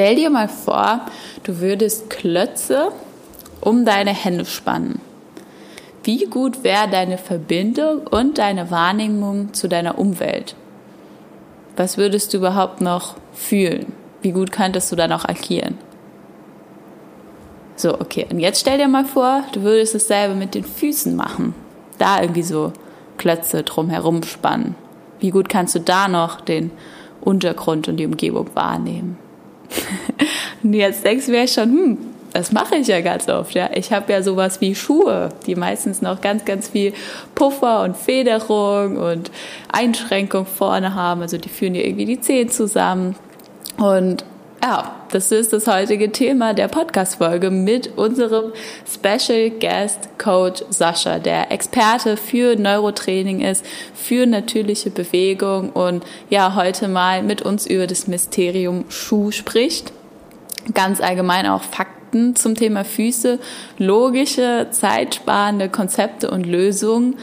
Stell dir mal vor, du würdest Klötze um deine Hände spannen. Wie gut wäre deine Verbindung und deine Wahrnehmung zu deiner Umwelt? Was würdest du überhaupt noch fühlen? Wie gut könntest du dann auch agieren? So, okay. Und jetzt stell dir mal vor, du würdest dasselbe mit den Füßen machen. Da irgendwie so Klötze drumherum spannen. Wie gut kannst du da noch den Untergrund und die Umgebung wahrnehmen? und jetzt denkst du mir schon, hm, das mache ich ja ganz oft. Ja. Ich habe ja sowas wie Schuhe, die meistens noch ganz, ganz viel Puffer und Federung und Einschränkung vorne haben. Also die führen ja irgendwie die Zehen zusammen. Und ja, das ist das heutige Thema der Podcast-Folge mit unserem Special Guest Coach Sascha, der Experte für Neurotraining ist, für natürliche Bewegung und ja, heute mal mit uns über das Mysterium Schuh spricht. Ganz allgemein auch Fakten zum Thema Füße, logische, zeitsparende Konzepte und Lösungen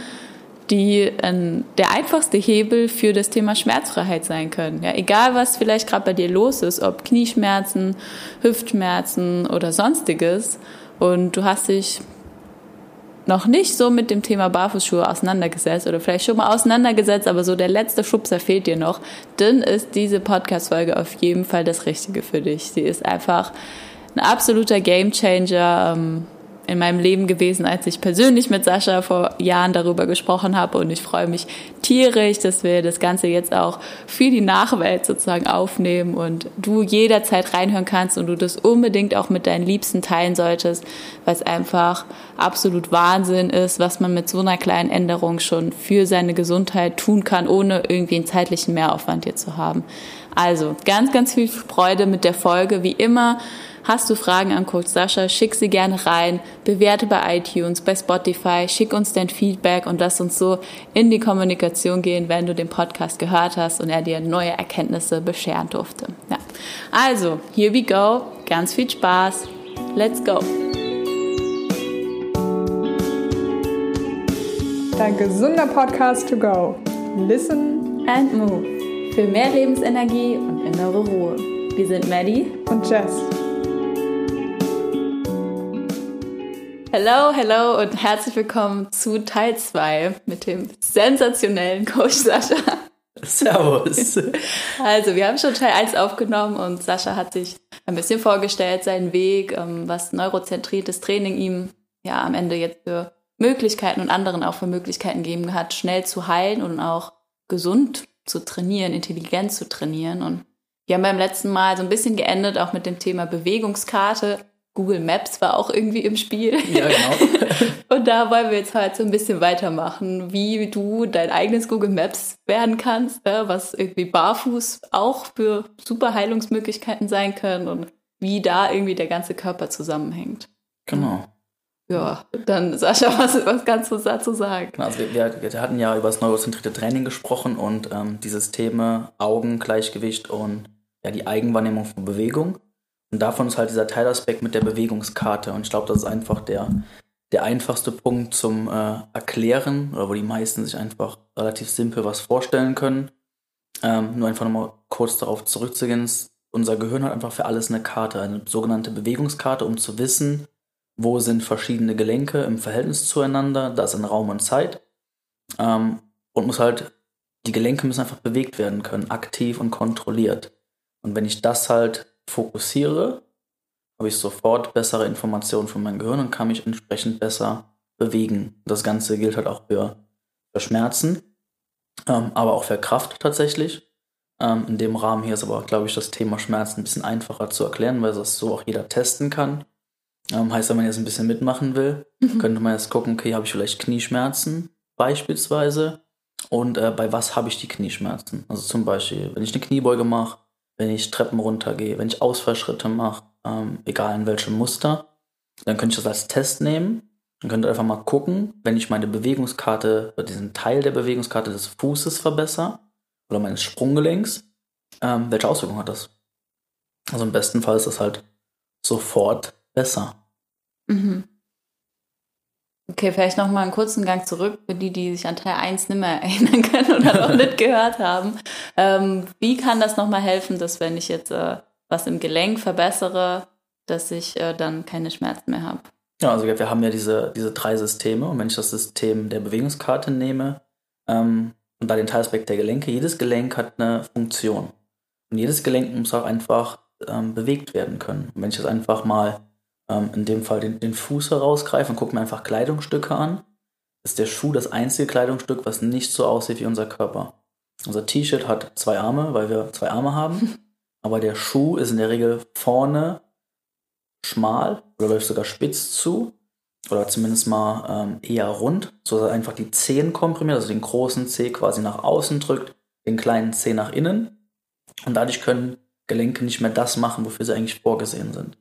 die äh, der einfachste Hebel für das Thema Schmerzfreiheit sein können. Ja, egal was vielleicht gerade bei dir los ist, ob Knieschmerzen, Hüftschmerzen oder sonstiges, und du hast dich noch nicht so mit dem Thema Barfußschuhe auseinandergesetzt oder vielleicht schon mal auseinandergesetzt, aber so der letzte Schubser fehlt dir noch, dann ist diese Podcast-Folge auf jeden Fall das Richtige für dich. Sie ist einfach ein absoluter Gamechanger. Ähm, in meinem Leben gewesen, als ich persönlich mit Sascha vor Jahren darüber gesprochen habe. Und ich freue mich tierisch, dass wir das Ganze jetzt auch für die Nachwelt sozusagen aufnehmen und du jederzeit reinhören kannst und du das unbedingt auch mit deinen Liebsten teilen solltest, weil es einfach absolut Wahnsinn ist, was man mit so einer kleinen Änderung schon für seine Gesundheit tun kann, ohne irgendwie einen zeitlichen Mehraufwand hier zu haben. Also ganz, ganz viel Freude mit der Folge. Wie immer Hast du Fragen an Coach Sascha, schick sie gerne rein, bewerte bei iTunes, bei Spotify, schick uns dein Feedback und lass uns so in die Kommunikation gehen, wenn du den Podcast gehört hast und er dir neue Erkenntnisse bescheren durfte. Ja. Also, here we go. Ganz viel Spaß. Let's go. Dein gesunder Podcast to go. Listen and move. Für mehr Lebensenergie und innere Ruhe. Wir sind Maddie und Jess. Hello, hello und herzlich willkommen zu Teil 2 mit dem sensationellen Coach Sascha. Servus. Also, wir haben schon Teil 1 aufgenommen und Sascha hat sich ein bisschen vorgestellt, seinen Weg, ähm, was neurozentriertes Training ihm ja am Ende jetzt für Möglichkeiten und anderen auch für Möglichkeiten gegeben hat, schnell zu heilen und auch gesund zu trainieren, intelligent zu trainieren. Und wir haben beim letzten Mal so ein bisschen geendet, auch mit dem Thema Bewegungskarte Google Maps war auch irgendwie im Spiel. Ja, genau. und da wollen wir jetzt halt so ein bisschen weitermachen, wie du dein eigenes Google Maps werden kannst, was irgendwie barfuß auch für super Heilungsmöglichkeiten sein können und wie da irgendwie der ganze Körper zusammenhängt. Genau. Ja, dann Sascha, was, was kannst du dazu sagen? Genau, also wir, wir, wir hatten ja über das neurozentrierte Training gesprochen und ähm, die Systeme Augen, Gleichgewicht und ja, die Eigenwahrnehmung von Bewegung. Und davon ist halt dieser Teilaspekt mit der Bewegungskarte. Und ich glaube, das ist einfach der, der einfachste Punkt zum äh, Erklären, oder wo die meisten sich einfach relativ simpel was vorstellen können. Ähm, nur einfach nochmal kurz darauf zurückzugehen. Unser Gehirn hat einfach für alles eine Karte, eine sogenannte Bewegungskarte, um zu wissen, wo sind verschiedene Gelenke im Verhältnis zueinander, da ist ein Raum und Zeit. Ähm, und muss halt, die Gelenke müssen einfach bewegt werden können, aktiv und kontrolliert. Und wenn ich das halt fokussiere, habe ich sofort bessere Informationen von meinem Gehirn und kann mich entsprechend besser bewegen. Das Ganze gilt halt auch für, für Schmerzen, ähm, aber auch für Kraft tatsächlich. Ähm, in dem Rahmen hier ist aber, glaube ich, das Thema Schmerzen ein bisschen einfacher zu erklären, weil das so auch jeder testen kann. Ähm, heißt, wenn man jetzt ein bisschen mitmachen will, mhm. könnte man jetzt gucken, okay, habe ich vielleicht Knieschmerzen beispielsweise und äh, bei was habe ich die Knieschmerzen? Also zum Beispiel, wenn ich eine Kniebeuge mache, wenn ich Treppen runtergehe, wenn ich Ausfallschritte mache, ähm, egal in welchem Muster, dann könnte ich das als Test nehmen. Dann könnt ihr einfach mal gucken, wenn ich meine Bewegungskarte oder diesen Teil der Bewegungskarte des Fußes verbessere oder meines Sprunggelenks, ähm, welche Auswirkungen hat das? Also im besten Fall ist das halt sofort besser. Mhm. Okay, vielleicht noch mal einen kurzen Gang zurück für die, die sich an Teil 1 nicht mehr erinnern können oder noch nicht gehört haben. Ähm, wie kann das noch mal helfen, dass wenn ich jetzt äh, was im Gelenk verbessere, dass ich äh, dann keine Schmerzen mehr habe. Ja, also wir haben ja diese, diese drei Systeme und wenn ich das System der Bewegungskarte nehme ähm, und da den Teilaspekt der Gelenke, jedes Gelenk hat eine Funktion. Und jedes Gelenk muss auch einfach ähm, bewegt werden können. Und wenn ich jetzt einfach mal ähm, in dem Fall den, den Fuß herausgreife und gucke mir einfach Kleidungsstücke an, ist der Schuh das einzige Kleidungsstück, was nicht so aussieht wie unser Körper. Unser T-Shirt hat zwei Arme, weil wir zwei Arme haben, aber der Schuh ist in der Regel vorne schmal oder läuft sogar spitz zu oder zumindest mal ähm, eher rund, so dass er einfach die Zehen komprimiert, also den großen Zeh quasi nach außen drückt, den kleinen Zeh nach innen und dadurch können Gelenke nicht mehr das machen, wofür sie eigentlich vorgesehen sind.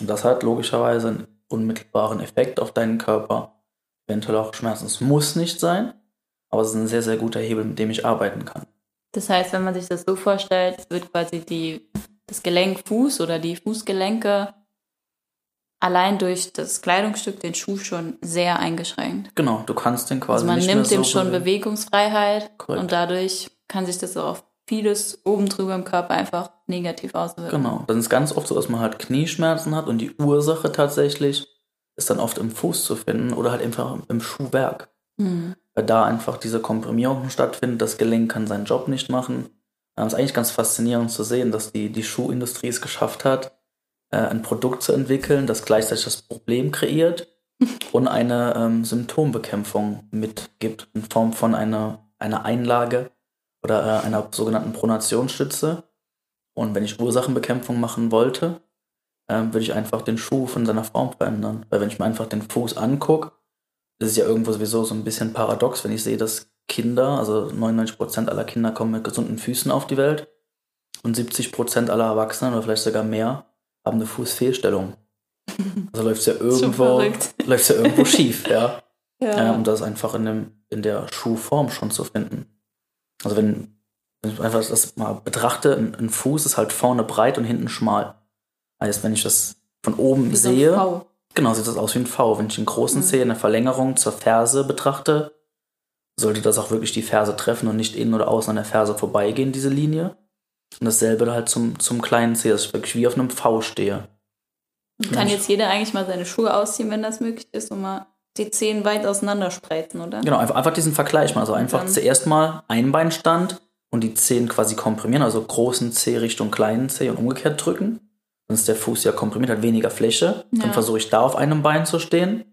Und das hat logischerweise einen unmittelbaren Effekt auf deinen Körper, eventuell auch Schmerzen. Es muss nicht sein, aber es ist ein sehr, sehr guter Hebel, mit dem ich arbeiten kann. Das heißt, wenn man sich das so vorstellt, wird quasi die, das Gelenk Fuß oder die Fußgelenke allein durch das Kleidungsstück, den Schuh schon sehr eingeschränkt. Genau, du kannst den quasi Also man nimmt mehr dem so schon bewegen. Bewegungsfreiheit Korrekt. und dadurch kann sich das auch auf vieles oben drüber im Körper einfach negativ auswirken. Genau, dann ist ganz oft so, dass man halt Knieschmerzen hat und die Ursache tatsächlich ist dann oft im Fuß zu finden oder halt einfach im Schuhwerk. Mhm. Weil da einfach diese Komprimierung stattfindet, das Gelenk kann seinen Job nicht machen. Ähm, Es ist eigentlich ganz faszinierend zu sehen, dass die, die Schuhindustrie es geschafft hat, äh, ein Produkt zu entwickeln, das gleichzeitig das Problem kreiert und eine ähm, Symptombekämpfung mitgibt in Form von einer, einer Einlage oder äh, einer sogenannten Pronationsstütze. Und wenn ich Ursachenbekämpfung machen wollte, ähm, würde ich einfach den Schuh von seiner Form verändern. Weil wenn ich mir einfach den Fuß angucke, ist es ja irgendwo sowieso so ein bisschen paradox, wenn ich sehe, dass Kinder, also 99% aller Kinder kommen mit gesunden Füßen auf die Welt und 70% aller Erwachsenen oder vielleicht sogar mehr haben eine Fußfehlstellung. Also läuft es ja irgendwo, läuft's ja irgendwo schief, ja. Ja. Ähm, und das einfach in, dem, in der Schuhform schon zu finden. Also wenn, wenn ich einfach das mal betrachte, ein, ein Fuß ist halt vorne breit und hinten schmal. Heißt, wenn ich das von oben Wie so ein sehe, V. genau, sieht das aus wie ein V. Wenn ich den großen Mhm. Zeh in der Verlängerung zur Ferse betrachte, sollte das auch wirklich die Ferse treffen und nicht innen oder außen an der Ferse vorbeigehen, diese Linie. Und dasselbe halt zum, zum kleinen Zeh, dass ich wirklich wie auf einem V stehe. Kann jetzt jeder eigentlich mal seine Schuhe ausziehen, wenn das möglich ist, und mal die Zehen weit auseinander spreizen, oder? Genau, einfach, einfach diesen Vergleich mal. Also einfach dann- zuerst mal Einbeinstand und die Zehen quasi komprimieren, also großen Zeh Richtung kleinen Zeh und umgekehrt drücken. Dann ist der Fuß ja komprimiert, hat weniger Fläche. Dann Ja. versuche ich da auf einem Bein zu stehen.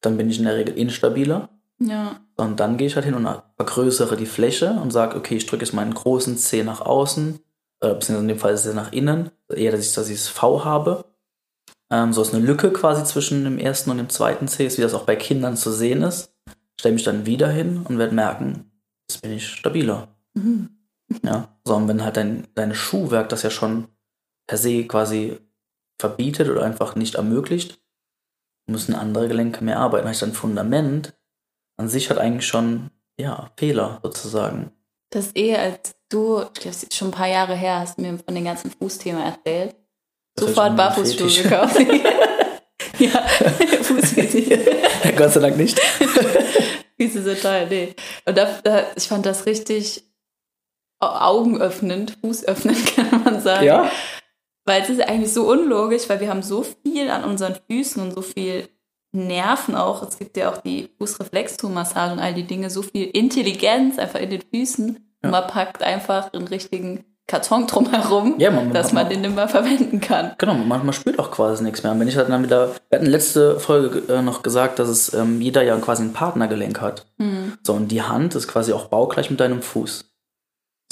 Dann bin ich in der Regel instabiler. Ja. Und dann gehe ich halt hin und vergrößere die Fläche und sage, okay, ich drücke jetzt meinen großen Zeh nach außen, äh, beziehungsweise in dem Fall ist er nach innen, eher, dass ich, dass ich das V habe. Ähm, so ist eine Lücke quasi zwischen dem ersten und dem zweiten ist, wie das auch bei Kindern zu sehen ist. Stelle mich dann wieder hin und werde merken, jetzt bin ich stabiler. Mhm. Ja, so, und wenn halt dein, dein Schuhwerk das ja schon per se quasi verbietet oder einfach nicht ermöglicht, müssen andere Gelenke mehr arbeiten. Heißt, dein Fundament an sich hat eigentlich schon, ja, Fehler sozusagen. Das ist eher als du, ich glaube, es ist schon ein paar Jahre her, hast mir von den ganzen Fußthema erzählt. Sofort Barfußschuhe gekauft. ja, Fußfetisch. Gott sei Dank nicht. Füße sind toll, nee. Und da, da, ich fand das richtig au- augenöffnend, fußöffnend, kann man sagen. Ja? Weil es ist eigentlich so unlogisch, weil wir haben so viel an unseren Füßen und so viel Nerven auch. Es gibt ja auch die Fußreflexzonenmassage und all die Dinge, so viel Intelligenz einfach in den Füßen. Und man packt einfach einen richtigen Karton drumherum, Ja, man- dass man- man den immer verwenden kann. Genau, manchmal spürt auch quasi nichts mehr. Und wenn ich halt dann wieder, wir hatten letzte Folge äh, noch gesagt, dass es ähm, jeder ja quasi ein Partnergelenk hat. So, und die Hand ist quasi auch baugleich mit deinem Fuß.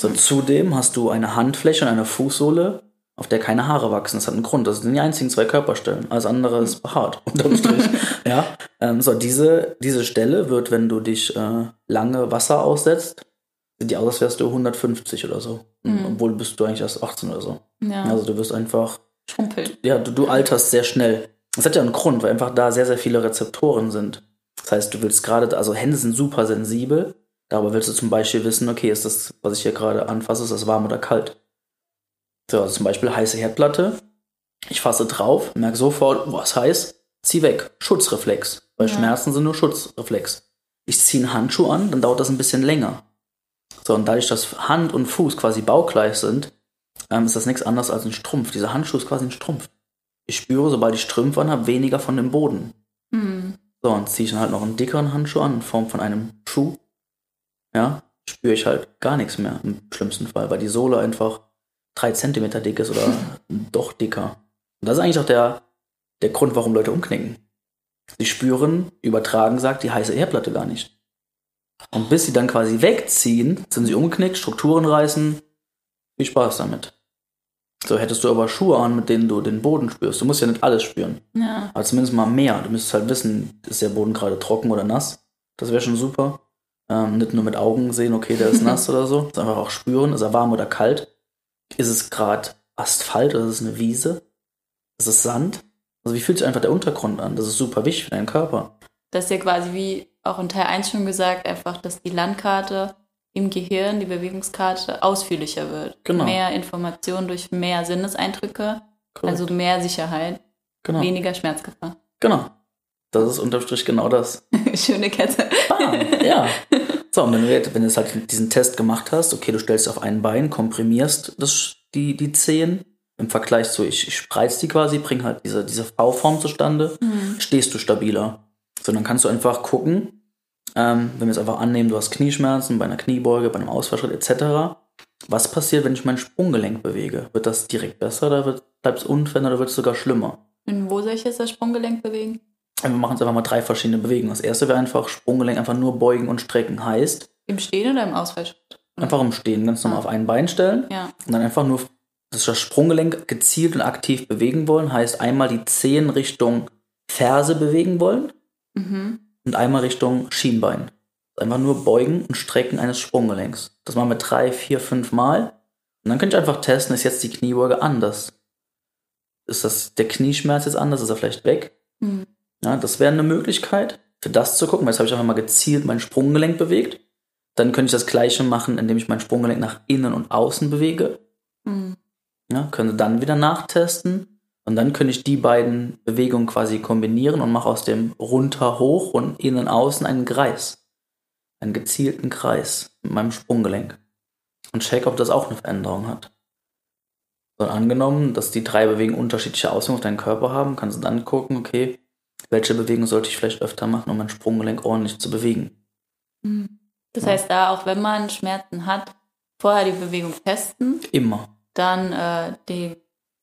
So, zudem hast du eine Handfläche und eine Fußsohle, auf der keine Haare wachsen. Das hat einen Grund. Das sind die einzigen zwei Körperstellen. Alles andere ist behaart, unterm Strich. ja. Ähm, so, diese, diese Stelle wird, wenn du dich äh, lange Wasser aussetzt, sieht die aus, als wärst du 150 oder so. Obwohl bist du eigentlich erst 18 oder so. Ja, Also du wirst einfach schrumpeln. ja, du, du alterst sehr schnell. Das hat ja einen Grund, weil einfach da sehr, sehr viele Rezeptoren sind. Das heißt, du willst gerade, also Hände sind super sensibel, darüber willst du zum Beispiel wissen, okay, ist das, was ich hier gerade anfasse, ist das warm oder kalt? So, also zum Beispiel heiße Herdplatte. Ich fasse drauf, merke sofort, boah, ist heiß, zieh weg. Schutzreflex. Weil Ja. Schmerzen sind nur Schutzreflex. Ich ziehe einen Handschuh an, dann dauert das ein bisschen länger. So, und dadurch, dass Hand und Fuß quasi baugleich sind, ähm, ist das nichts anderes als ein Strumpf. Dieser Handschuh ist quasi ein Strumpf. Ich spüre, sobald ich Strümpfe anhabe, weniger von dem Boden. Hm. So, und ziehe ich dann halt noch einen dickeren Handschuh an, in Form von einem Schuh. Ja, spüre ich halt gar nichts mehr im schlimmsten Fall, weil die Sohle einfach drei Zentimeter dick ist oder doch dicker. Und das ist eigentlich auch der, der Grund, warum Leute umknicken. Sie spüren, übertragen sagt, die heiße Herdplatte gar nicht. Und bis sie dann quasi wegziehen, sind sie umgeknickt, Strukturen reißen. Viel Spaß damit. So hättest du aber Schuhe an, mit denen du den Boden spürst. Du musst ja nicht alles spüren. Ja. Aber zumindest mal mehr. Du müsstest halt wissen, ist der Boden gerade trocken oder nass. Das wäre schon super. Ähm, nicht nur mit Augen sehen, okay, der ist nass oder so. sondern einfach auch spüren, ist er warm oder kalt. Ist es gerade Asphalt oder ist es eine Wiese? Ist es Sand? Also wie fühlt sich einfach der Untergrund an? Das ist super wichtig für deinen Körper. Das ist ja quasi wie auch in Teil 1 schon gesagt, einfach, dass die Landkarte im Gehirn, die Bewegungskarte, ausführlicher wird. Genau. Mehr Informationen durch mehr Sinneseindrücke, Korrekt. also mehr Sicherheit, genau. weniger Schmerzgefahr. Genau. Das ist unterm Strich genau das. Schöne Kette. Bam, ja. So, und wenn du, jetzt- wenn du jetzt halt diesen Test gemacht hast, okay, du stellst auf ein Bein, komprimierst das, die, die Zehen im Vergleich zu, ich, ich spreiz die quasi, bring halt diese, diese V-Form zustande, stehst du stabiler. So, dann kannst du einfach gucken, ähm, wenn wir jetzt einfach annehmen, du hast Knieschmerzen bei einer Kniebeuge, bei einem Ausfallschritt etc., was passiert, wenn ich mein Sprunggelenk bewege? Wird das direkt besser oder wird, bleibt es unverändert oder wird es sogar schlimmer? Und wo soll ich jetzt das Sprunggelenk bewegen? Wir machen jetzt einfach mal drei verschiedene Bewegungen. Das erste wäre einfach Sprunggelenk einfach nur beugen und strecken. Heißt, Im Stehen oder im Ausfallschritt? einfach im Stehen ganz normal Ah. auf ein Bein stellen Ja. und dann einfach nur das Sprunggelenk gezielt und aktiv bewegen wollen. Heißt einmal die Zehen Richtung Ferse bewegen wollen Mhm. Und einmal Richtung Schienbein. Einfach nur beugen und strecken eines Sprunggelenks. Das machen wir drei, vier, fünf Mal. Und dann könnt ihr einfach testen, ist jetzt die Kniebeuge anders? Ist das der Knieschmerz jetzt anders? Ist er vielleicht weg? Mhm. Ja, das wäre eine Möglichkeit, für das zu gucken. weil Jetzt habe ich einfach mal gezielt mein Sprunggelenk bewegt. Dann könnte ich das gleiche machen, indem ich mein Sprunggelenk nach innen und außen bewege. Mhm. Ja, könnte dann wieder nachtesten. Und dann könnte ich die beiden Bewegungen quasi kombinieren und mache aus dem runter hoch und innen außen einen Kreis. Einen gezielten Kreis mit meinem Sprunggelenk. Und check, ob das auch eine Veränderung hat. So, angenommen, dass die drei Bewegungen unterschiedliche Auswirkungen auf deinen Körper haben, kannst du dann gucken, okay, welche Bewegung sollte ich vielleicht öfter machen, um mein Sprunggelenk ordentlich zu bewegen. Mhm. Das Ja. heißt, da auch wenn man Schmerzen hat, vorher die Bewegung testen, Immer. dann äh, die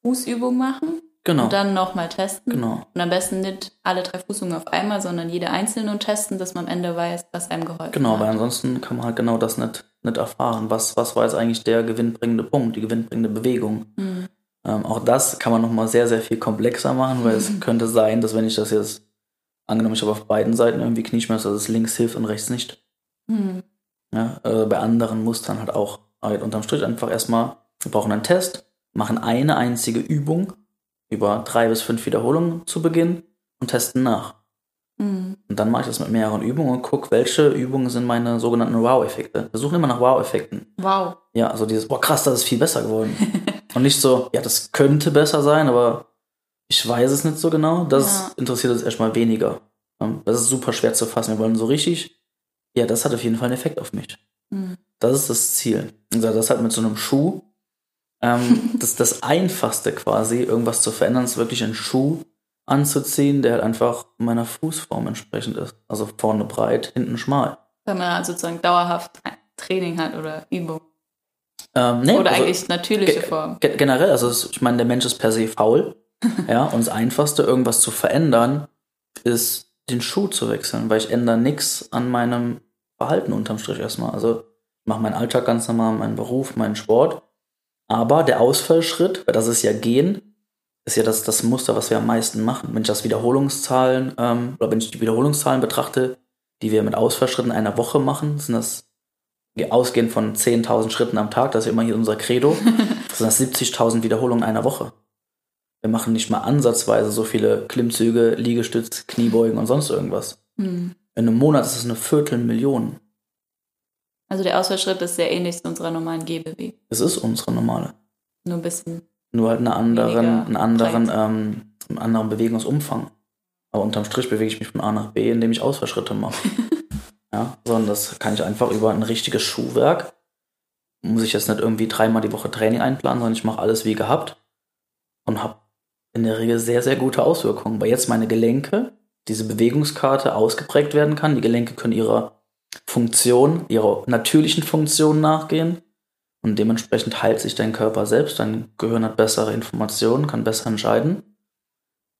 Fußübung machen Genau. und dann nochmal testen. Genau. Und am besten nicht alle drei Fußübungen auf einmal, sondern jede einzelne und testen, dass man am Ende weiß, was einem geholfen Genau, weil hat. ansonsten kann man halt genau das nicht, nicht erfahren. Was, was war jetzt eigentlich der gewinnbringende Punkt, die gewinnbringende Bewegung? Mhm. Ähm, auch das kann man nochmal sehr, sehr viel komplexer machen, weil es könnte sein, dass wenn ich das jetzt, angenommen ich habe auf beiden Seiten irgendwie Knieschmerzen, dass es links hilft und rechts nicht. Mhm. Ja, äh, bei anderen Mustern halt auch. Aber unterm Strich einfach erstmal, wir brauchen einen Test, machen eine einzige Übung über drei bis fünf Wiederholungen zu Beginn und testen nach. Mhm. Und dann mache ich das mit mehreren Übungen und gucke, welche Übungen sind meine sogenannten Wow-Effekte. Wir suchen immer nach Wow-Effekten. Wow. Ja, also dieses, boah krass, das ist viel besser geworden. und nicht so, ja, das könnte besser sein, aber ich weiß es nicht so genau. Das Ja. interessiert uns erstmal weniger. Ähm, Das ist super schwer zu fassen. Wir wollen so richtig, ja, das hat auf jeden Fall einen Effekt auf mich. Mhm. Das ist das Ziel. Und das halt mit so einem Schuh. Ähm, das das Einfachste quasi, irgendwas zu verändern, ist wirklich einen Schuh anzuziehen, der halt einfach meiner Fußform entsprechend ist. Also vorne breit, hinten schmal. Wenn man sozusagen dauerhaft Training hat oder Übung. Ähm, nee, Oder also eigentlich natürliche Form. ge- generell, also ich meine, der Mensch ist per se faul. ja, und das Einfachste, irgendwas zu verändern, ist den Schuh zu wechseln, weil ich ändere nichts an meinem Verhalten unterm Strich erstmal. Also ich mache meinen Alltag ganz normal, meinen Beruf, meinen Sport. Aber der Ausfallschritt, weil das ist ja Gehen, ist ja das, das Muster, was wir am meisten machen. Wenn ich das Wiederholungszahlen, ähm, oder wenn ich die Wiederholungszahlen betrachte, die wir mit Ausfallschritten einer Woche machen, sind das ausgehend von 10.000 Schritten am Tag, das ist immer hier unser Credo, sind das 70.000 Wiederholungen einer Woche. Wir machen nicht mal ansatzweise so viele Klimmzüge, Liegestütz, Kniebeugen und sonst irgendwas. Mhm. In einem Monat ist es eine Viertelmillion. Also der Ausfallschritt ist sehr ähnlich zu unserer normalen Gehbewegung. Es ist unsere normale. Nur ein bisschen. Nur halt eine anderen, einen anderen, ähm, einen anderen Bewegungsumfang. Aber unterm Strich bewege ich mich von A nach B, indem ich Ausfallschritte mache. ja, sondern das kann ich einfach über ein richtiges Schuhwerk muss ich jetzt nicht irgendwie dreimal die Woche Training einplanen, sondern ich mache alles wie gehabt und habe in der Regel sehr, sehr gute Auswirkungen. Weil jetzt meine Gelenke, diese Bewegungskarte ausgeprägt werden kann. Die Gelenke können ihrer Funktion, ihrer natürlichen Funktion nachgehen. Und dementsprechend heilt sich dein Körper selbst, dein Gehirn hat bessere Informationen, kann besser entscheiden. Und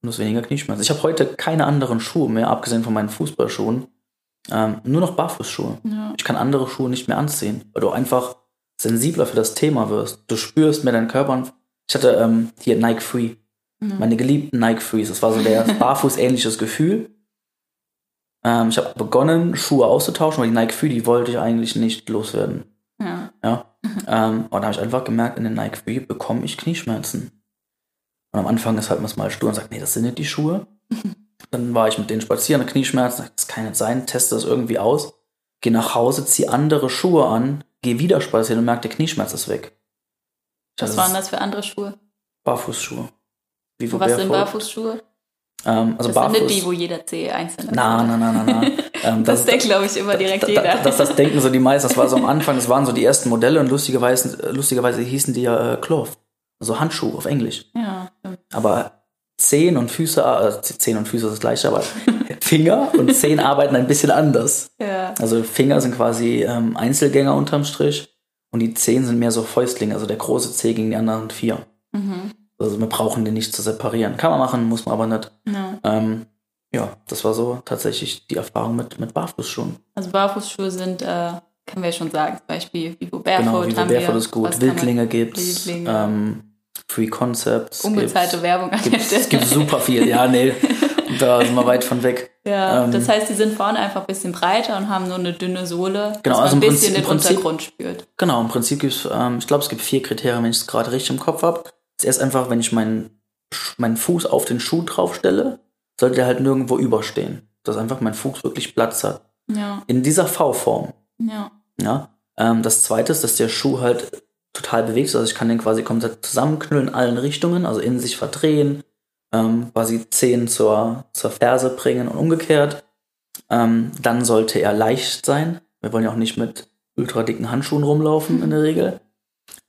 du hast weniger Knieschmerzen. Ich habe heute keine anderen Schuhe mehr, abgesehen von meinen Fußballschuhen. Ähm, nur noch Barfußschuhe. Ja. Ich kann andere Schuhe nicht mehr anziehen, weil du einfach sensibler für das Thema wirst. Du spürst mehr deinen Körper. Ich hatte ähm, hier Nike Free. Meine geliebten Nike Frees. Das war so der Barfuß-ähnliches Gefühl. Ähm, ich habe begonnen, Schuhe auszutauschen, weil die Nike Free, die wollte ich eigentlich nicht loswerden. Ja. Ja. ähm, und da habe ich einfach gemerkt, in den Nike Free bekomme ich Knieschmerzen. Und am Anfang ist halt man mal stur und sagt, nee, das sind nicht die Schuhe. Dann war ich mit denen spazieren, Knieschmerzen, das kann nicht sein, teste das irgendwie aus. Geh nach Hause, zieh andere Schuhe an, geh wieder spazieren und merk, der Knieschmerz ist weg. Was waren das für andere Schuhe? Barfußschuhe. Und was sind. Barfußschuhe? Ähm, also Das Barfuß. sind nicht die, wo jeder Zeh einzeln ist. Na, na, na, na, na. Ähm, Das denkt, glaube ich, immer direkt da, jeder. da, das, das denken so die meisten. Das war so am Anfang, das waren so die ersten Modelle und lustigerweise, lustigerweise hießen die ja äh, Cloth. Also Handschuh auf Englisch. ja, stimmt. Aber Zehen und Füße, also Zehen und Füße ist das gleiche, aber Finger und Zehen arbeiten ein bisschen anders. Ja. Also Finger sind quasi ähm, Einzelgänger unterm Strich und die Zehen sind mehr so Fäustlinge, also der große Zeh gegen die anderen vier. Mhm. Also wir brauchen den nicht zu separieren. Kann man machen, muss man aber nicht. ja. Ähm, ja, das war so tatsächlich die Erfahrung mit, mit Barfußschuhen. Also Barfußschuhe sind, äh, können wir schon sagen, zum Beispiel Vivo Barefoot Genau, Vivo haben Barefoot wir. ist gut. Man- Wildlinge gibt's. Wildlinge. Ähm, Free Concepts. Unbezahlte Werbung an der Gibt's, Stelle. es gibt super viel. Ja, nee, da sind wir weit von weg. Ja, Ähm, das heißt, die sind vorne einfach ein bisschen breiter und haben nur eine dünne Sohle, Genau, dass man also ein im bisschen Prinzip- den Untergrund spürt. Genau, im Prinzip gibt's, ähm, ich glaube, es gibt vier Kriterien, wenn ich es gerade richtig im Kopf habe. Das erst einfach, wenn ich meinen, meinen Fuß auf den Schuh draufstelle, sollte der halt nirgendwo überstehen. Dass einfach mein Fuß wirklich Platz hat. Ja, In dieser V-Form. ja. Ja. Ähm, das zweite ist, dass der Schuh halt total bewegt ist. Also ich kann den quasi komplett zusammenknüllen in allen Richtungen, also in sich verdrehen, ähm, quasi Zehen zur, zur Ferse bringen und umgekehrt. Ähm, dann sollte er leicht sein. Wir wollen ja auch nicht mit ultra dicken Handschuhen rumlaufen in der Regel.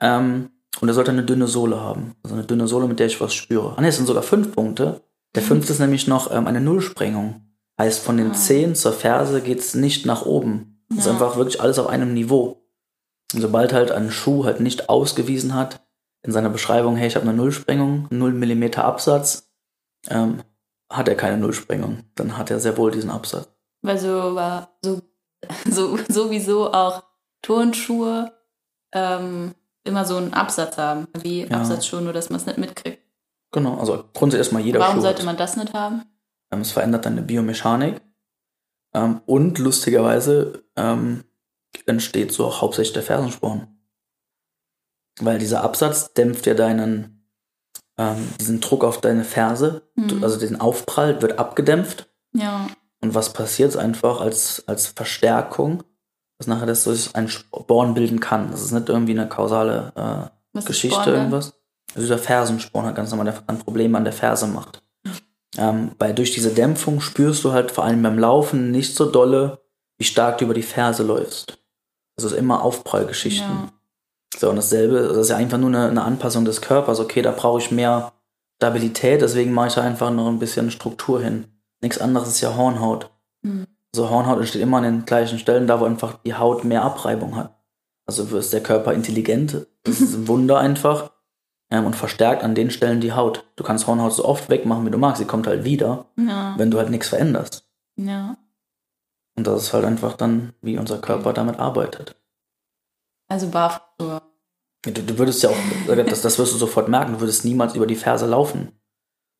Ähm, und er sollte eine dünne Sohle haben. Also eine dünne Sohle, mit der ich was spüre. Ah ne, es sind sogar fünf Punkte. Der fünfte ist nämlich noch ähm, eine Nullsprengung. Heißt, von den Ah. Zehen zur Ferse geht's nicht nach oben. Es ist Ja. einfach wirklich alles auf einem Niveau. Und sobald halt ein Schuh halt nicht ausgewiesen hat, in seiner Beschreibung, hey, ich habe eine Nullsprengung, 0 mm Absatz, ähm, hat er keine Nullsprengung. Dann hat er sehr wohl diesen Absatz. Weil so, war- so, so sowieso auch Turnschuhe ähm, immer so einen Absatz haben, wie Ja. Absatzschuhe, nur dass man es nicht mitkriegt. Genau, also grundsätzlich erstmal jeder Warum Schuh. sollte man das nicht haben? Ähm, es verändert deine Biomechanik. Ähm, und lustigerweise ähm, entsteht so auch hauptsächlich der Fersensporn. Weil dieser Absatz dämpft ja deinen, diesen Druck auf deine Ferse, Mhm. also diesen Aufprall wird abgedämpft. Ja, Und was passiert einfach als, als Verstärkung, dass nachher das sich ein Sporn bilden kann. Das ist nicht irgendwie eine kausale äh, Geschichte, irgendwas. Also dieser Fersensporn hat ganz normal der ein Problem an der Ferse macht. Ähm, weil durch diese Dämpfung spürst du halt vor allem beim Laufen nicht so dolle, wie stark du über die Ferse läufst. Das ist immer Aufprallgeschichten. Ja. So, und dasselbe, das ist ja einfach nur eine, eine Anpassung des Körpers. Okay, da brauche ich mehr Stabilität, deswegen mache ich da einfach noch ein bisschen Struktur hin. Nichts anderes ist ja Hornhaut. Mhm. Also Hornhaut entsteht immer an den gleichen Stellen, da wo einfach die Haut mehr Abreibung hat. Also ist der Körper intelligent, das ist ein Wunder einfach ähm, und verstärkt an den Stellen die Haut. Du kannst Hornhaut so oft wegmachen, wie du magst, sie kommt halt wieder, Ja, wenn du halt nichts veränderst. ja. Und das ist halt einfach dann, wie unser Körper damit arbeitet. Also Barfußschuhe. Du, du würdest ja auch, das, das wirst du sofort merken, du würdest niemals über die Ferse laufen.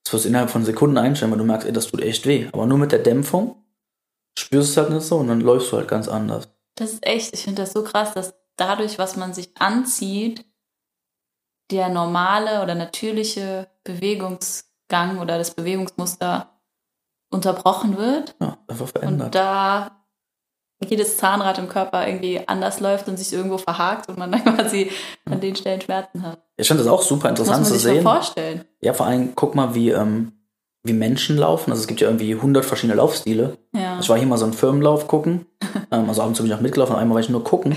Das wirst du innerhalb von Sekunden einstellen, weil du merkst, ey, das tut echt weh. Aber nur mit der Dämpfung spürst du es halt nicht so und dann läufst du halt ganz anders. Das ist echt, ich finde das so krass, dass dadurch, was man sich anzieht, der normale oder natürliche Bewegungsgang oder das Bewegungsmuster unterbrochen wird Ja, einfach und verändert. da jedes Zahnrad im Körper irgendwie anders läuft und sich irgendwo verhakt und man dann quasi an den Stellen Schmerzen hat. Ich finde das auch super Das muss interessant man zu sich mal sehen. vorstellen. Ja, vor allem guck mal, wie, ähm, wie Menschen laufen. Also es gibt ja irgendwie 100 verschiedene Laufstile. Ja. Ich war hier mal so einen Firmenlauf gucken. ähm, also ab und zu bin ich auch mitgelaufen, einmal war ich nur gucken.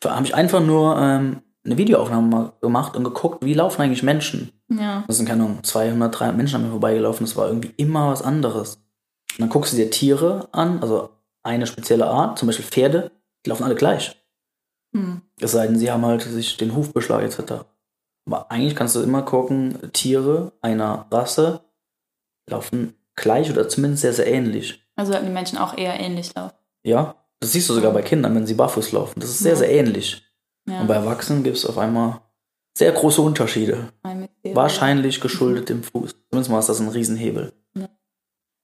Da habe ich einfach nur ähm, eine Videoaufnahme gemacht und geguckt, wie laufen eigentlich Menschen. Ja. Das sind keine Ahnung, 200, 300 Menschen an mir vorbeigelaufen. Das war irgendwie immer was anderes. Und dann guckst du dir Tiere an, also eine spezielle Art, zum Beispiel Pferde, die laufen alle gleich. Hm. Es sei denn, sie haben halt sich den Hufbeschlag etc. Aber eigentlich kannst du immer gucken, Tiere einer Rasse laufen gleich oder zumindest sehr, sehr ähnlich. Also sollten die Menschen auch eher ähnlich laufen. Ja, das siehst du sogar bei Kindern, wenn sie barfuß laufen. Das ist sehr, Ja. sehr ähnlich. Ja. Und bei Erwachsenen gibt es auf einmal sehr große Unterschiede. Wahrscheinlich geschuldet dem Fuß. Zumindest mal ist das ein Riesenhebel.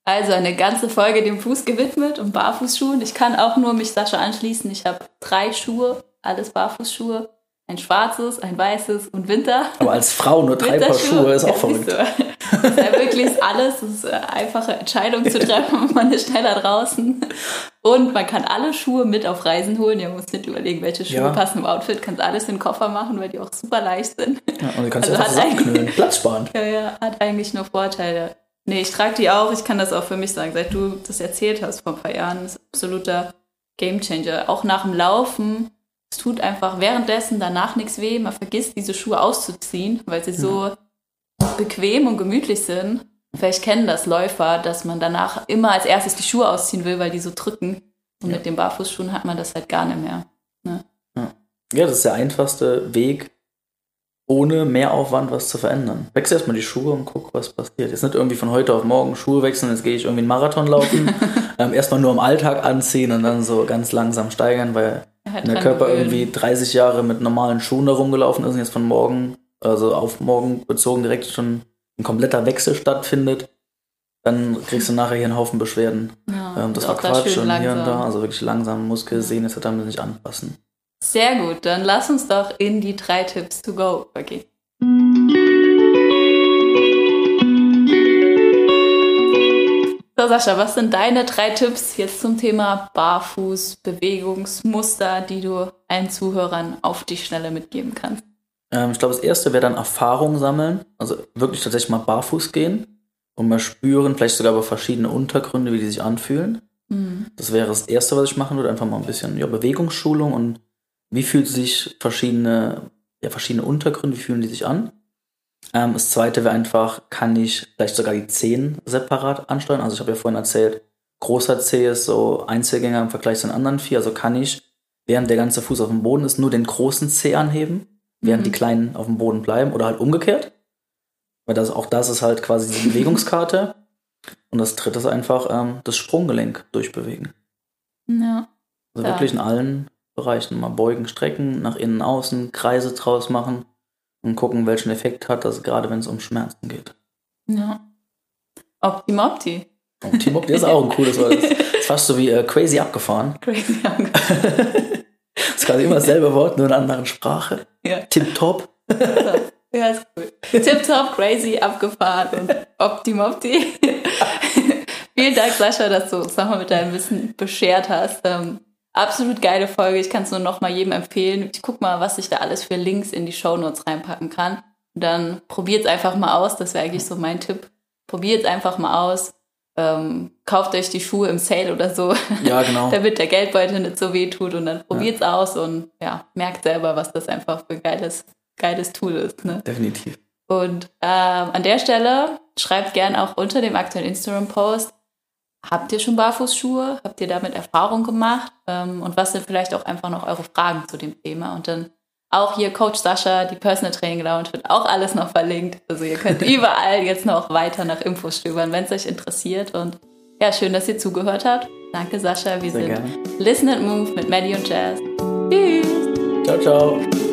Also eine ganze Folge dem Fuß gewidmet und Barfußschuhen. Ich kann auch nur mich Sascha anschließen. Ich habe drei Schuhe, alles Barfußschuhe. Ein schwarzes, ein weißes und Winter. Aber als Frau nur drei Paar. Schuhe ist auch verrückt. Das ist ja wirklich alles. Das ist eine einfache Entscheidung zu treffen. Man ist schneller draußen. Und man kann alle Schuhe mit auf Reisen holen. Ihr müsst nicht überlegen, welche Schuhe Ja. passen im Outfit. Kannst alles in den Koffer machen, weil die auch super leicht sind. Ja, und du kannst Also ja zusammenknüllen. Platzsparend. Ja, ja, hat eigentlich nur Vorteile. Nee, ich trage die auch. Ich kann das auch für mich sagen. Seit du das erzählt hast vor ein paar Jahren, ist absoluter Gamechanger. Auch nach dem Laufen. Es tut einfach währenddessen danach nichts weh. Man vergisst, diese Schuhe auszuziehen, weil sie so bequem und gemütlich sind. Vielleicht kennen das Läufer, dass man danach immer als erstes die Schuhe ausziehen will, weil die so drücken. Und Ja. mit den Barfußschuhen hat man das halt gar nicht mehr. Ja, das ist der einfachste Weg, ohne Mehraufwand was zu verändern. Wechsel erstmal die Schuhe und guck, was passiert. Jetzt nicht irgendwie von heute auf morgen Schuhe wechseln, jetzt gehe ich irgendwie einen Marathon laufen. ähm, erstmal nur im Alltag anziehen und dann so ganz langsam steigern, weil Halt der Körper gewöhnen. irgendwie 30 Jahre mit normalen Schuhen da rumgelaufen ist und jetzt von morgen, also auf morgen bezogen direkt schon ein kompletter Wechsel stattfindet, dann kriegst du nachher hier einen Haufen Beschwerden. Ja, Ähm, das war Quatsch und hier und langsam. da, also wirklich langsam Muskelsehnen etc. müssen sich anpassen. Sehr gut, dann lass uns doch in die drei Tipps to go übergehen. So, Sascha, was sind deine drei Tipps jetzt zum Thema Barfuß, Bewegungsmuster, die du allen Zuhörern auf die Schnelle mitgeben kannst? Ähm, ich glaube, das erste wäre dann Erfahrung sammeln. Also wirklich tatsächlich mal barfuß gehen und mal spüren, vielleicht sogar über verschiedene Untergründe, wie die sich anfühlen. Mhm. Das wäre das erste, was ich machen würde. Einfach mal ein bisschen ja, Bewegungsschulung und wie fühlt sich verschiedene, ja, verschiedene Untergründe, wie fühlen die sich an? Ähm, das zweite wäre einfach, kann ich vielleicht sogar die Zehen separat ansteuern? Also ich habe ja vorhin erzählt, großer Zeh ist so Einzelgänger im Vergleich zu den anderen vier. Also kann ich, während der ganze Fuß auf dem Boden ist, nur den großen Zeh anheben, während Mhm. die kleinen auf dem Boden bleiben oder halt umgekehrt. Weil das, auch das ist halt quasi die Bewegungskarte. Und das dritte ist einfach ähm, das Sprunggelenk durchbewegen. Ja. Also Ja. wirklich in allen Bereichen mal beugen, strecken, nach innen, außen, Kreise draus machen und gucken, welchen Effekt hat das, gerade wenn es um Schmerzen geht. ja. Optim Opti. Und Team Up, der ist auch ein cooles Wort. Das ist fast so wie äh, crazy abgefahren. Crazy. Das ist quasi immer dasselbe Wort, nur in einer anderen Sprache. ja. Tip top. Ja, ist cool. Tipptopp, crazy, abgefahren und optim opti. Vielen Dank, Sascha, dass du uns nochmal mit deinem Wissen beschert hast. Ähm, absolut geile Folge. Ich kann es nur nochmal jedem empfehlen. Ich guck mal, was ich da alles für Links in die Shownotes reinpacken kann. Und dann probiert es einfach mal aus. Das wäre eigentlich so mein Tipp. Probiert es einfach mal aus. Ähm, kauft euch die Schuhe im Sale oder so, Ja, genau. damit der Geldbeutel nicht so weh tut. Und dann probiert es aus und ja, merkt selber, was das einfach für ein geiles, geiles Tool ist. Ne? Definitiv. Und ähm, an der Stelle schreibt gern auch unter dem aktuellen Instagram-Post, habt ihr schon Barfußschuhe? Habt ihr damit Erfahrung gemacht? Ähm, und was sind vielleicht auch einfach noch eure Fragen zu dem Thema? Und dann auch hier Coach Sascha, die Personal Training Lounge wird auch alles noch verlinkt. Also ihr könnt überall jetzt noch weiter nach Infos stöbern, wenn es euch interessiert. Und ja, schön, dass ihr zugehört habt. Danke Sascha, wir Sehr sind gerne. Listen and Move mit Maddie und Jazz. Tschüss! Ciao, ciao.